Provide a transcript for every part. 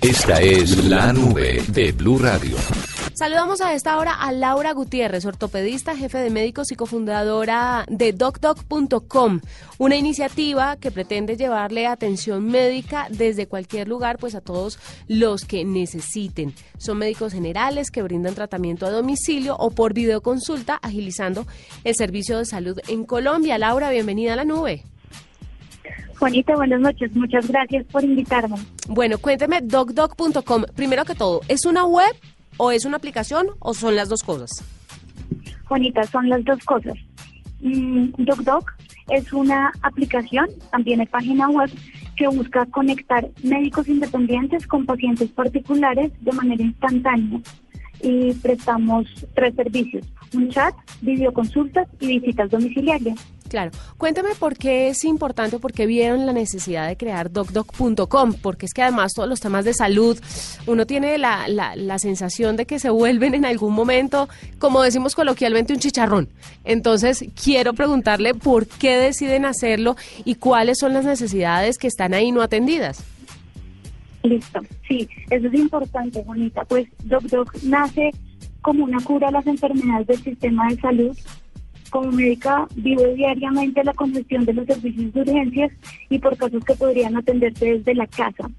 Esta es la nube de Blue Radio. Saludamos a esta hora a Laura Gutiérrez, ortopedista, jefe de médicos y cofundadora de DocDoc.com, una iniciativa que pretende llevarle atención médica desde cualquier lugar pues a todos los que necesiten. Son médicos generales que brindan tratamiento a domicilio o por videoconsulta, agilizando el servicio de salud en Colombia. Laura, bienvenida a la nube. Juanita, buenas noches. Muchas gracias por invitarme. Bueno, cuénteme docdoc.com. Primero que todo, ¿es una web o es una aplicación o son las dos cosas? Juanita, son las dos cosas. Mm, DocDoc es una aplicación, también es página web, que busca conectar médicos independientes con pacientes particulares de manera instantánea y prestamos tres servicios, un chat, videoconsultas y visitas domiciliarias. Claro. Cuéntame por qué es importante, por qué vieron la necesidad de crear docdoc.com, porque es que además todos los temas de salud, uno tiene la, la, la, sensación de que se vuelven en algún momento, como decimos coloquialmente, un chicharrón. Entonces, quiero preguntarle por qué deciden hacerlo y cuáles son las necesidades que están ahí no atendidas. Listo, sí, eso es importante, bonita. Pues DocDoc nace como una cura a las enfermedades del sistema de salud como médica vivo diariamente la congestión de los servicios de urgencias y por casos que podrían atenderse desde la casa.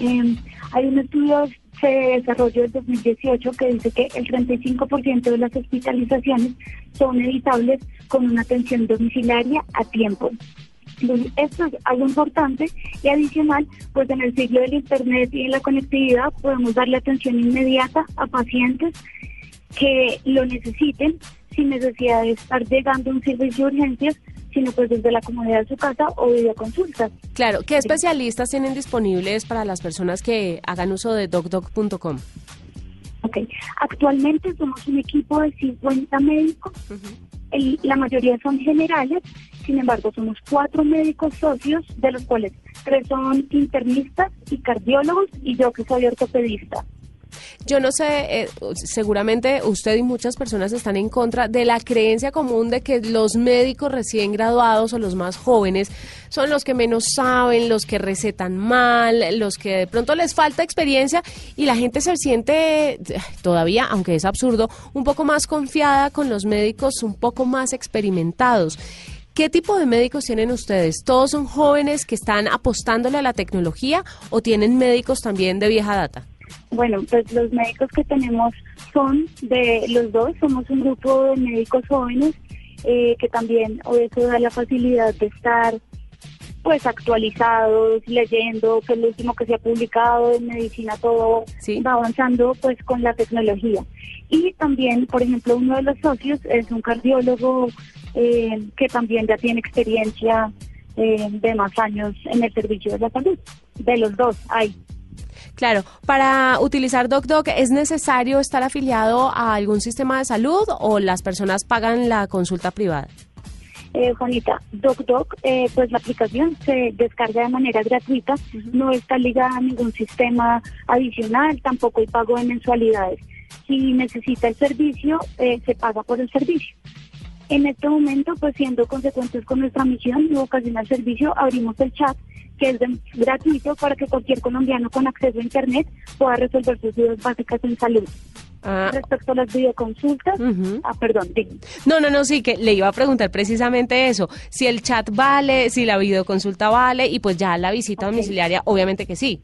Eh, hay un estudio se desarrolló en 2018 que dice que el 35% de las hospitalizaciones son evitables con una atención domiciliaria a tiempo. esto es algo importante y adicional, pues en el siglo del Internet y en la conectividad podemos darle atención inmediata a pacientes que lo necesiten sin necesidad de estar llegando a un servicio de urgencias, sino pues desde la comodidad de su casa o videoconsultas. Claro, ¿qué especialistas tienen disponibles para las personas que hagan uso de docdoc.com? Ok, actualmente somos un equipo de 50 médicos, la mayoría son generales, sin embargo somos cuatro médicos socios, de los cuales tres son internistas y cardiólogos y yo que soy ortopedista. Yo no sé, eh, seguramente usted y muchas personas están en contra de la creencia común de que los médicos recién graduados o los más jóvenes son los que menos saben, los que recetan mal, los que de pronto les falta experiencia y la gente se siente eh, todavía, aunque es absurdo, un poco más confiada con los médicos un poco más experimentados. ¿Qué tipo de médicos tienen ustedes? ¿Todos son jóvenes que están apostándole a la tecnología o tienen médicos también de vieja data? Bueno, pues los médicos que tenemos son de los dos, somos un grupo de médicos jóvenes eh, que también eso da la facilidad de estar pues actualizados, leyendo que lo último que se ha publicado en medicina, todo va avanzando pues con la tecnología. Y también, por ejemplo, uno de los socios es un cardiólogo eh, que también ya tiene experiencia eh, de más años en el servicio de la salud. De los dos hay. Claro, para utilizar DocDoc es necesario estar afiliado a algún sistema de salud o las personas pagan la consulta privada. Eh, Juanita, DocDoc, eh, pues la aplicación se descarga de manera gratuita, no está ligada a ningún sistema adicional, tampoco hay pago de mensualidades. Si necesita el servicio, eh, se paga por el servicio. En este momento, pues siendo consecuentes con nuestra misión y vocación al servicio, abrimos el chat que es gratuito para que cualquier colombiano con acceso a Internet pueda resolver sus dudas básicas en salud. Ah. Respecto a las videoconsultas, ah, perdón, No, no, no, sí, que le iba a preguntar precisamente eso, si el chat vale, si la videoconsulta vale y pues ya la visita domiciliaria, obviamente que sí.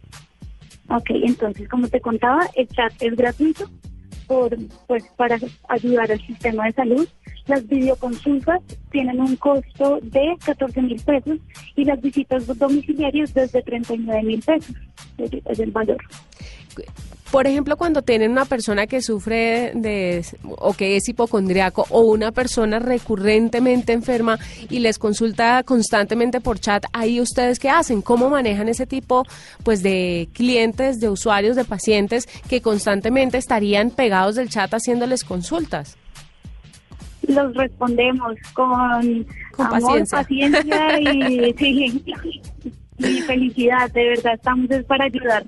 Ok, entonces, como te contaba, el chat es gratuito por, pues, para ayudar al sistema de salud las videoconsultas tienen un costo de 14 mil pesos y las visitas domiciliarias desde 39 mil pesos. Es el valor. Por ejemplo, cuando tienen una persona que sufre de o que es hipocondriaco o una persona recurrentemente enferma y les consulta constantemente por chat, ahí ustedes qué hacen? ¿Cómo manejan ese tipo pues de clientes, de usuarios, de pacientes que constantemente estarían pegados del chat haciéndoles consultas? Los respondemos con, paciencia, y, felicidad. De verdad, estamos para ayudar.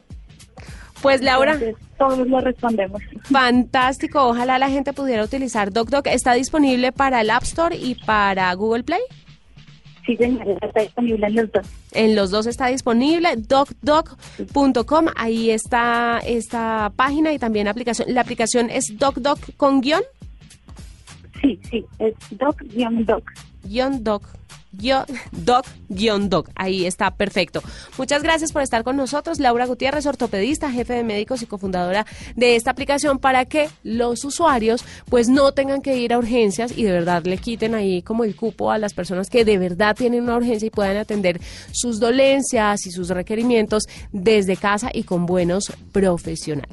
Pues Laura. todos lo respondemos. Fantástico. Ojalá la gente pudiera utilizar DocDoc. ¿Está disponible para el App Store y para Google Play? Sí, señora, está disponible en los dos. En los dos está disponible, docdoc.com, ahí está esta página y también aplicación. ¿La aplicación es docdoc con guion? Sí, sí, es doc-doc. Doc. Doc, doc. Ahí está, perfecto. Muchas gracias por estar con nosotros. Laura Gutiérrez, ortopedista, jefe de médicos y cofundadora de esta aplicación para que los usuarios pues no tengan que ir a urgencias y de verdad le quiten ahí como el cupo a las personas que de verdad tienen una urgencia y puedan atender sus dolencias y sus requerimientos desde casa y con buenos profesionales.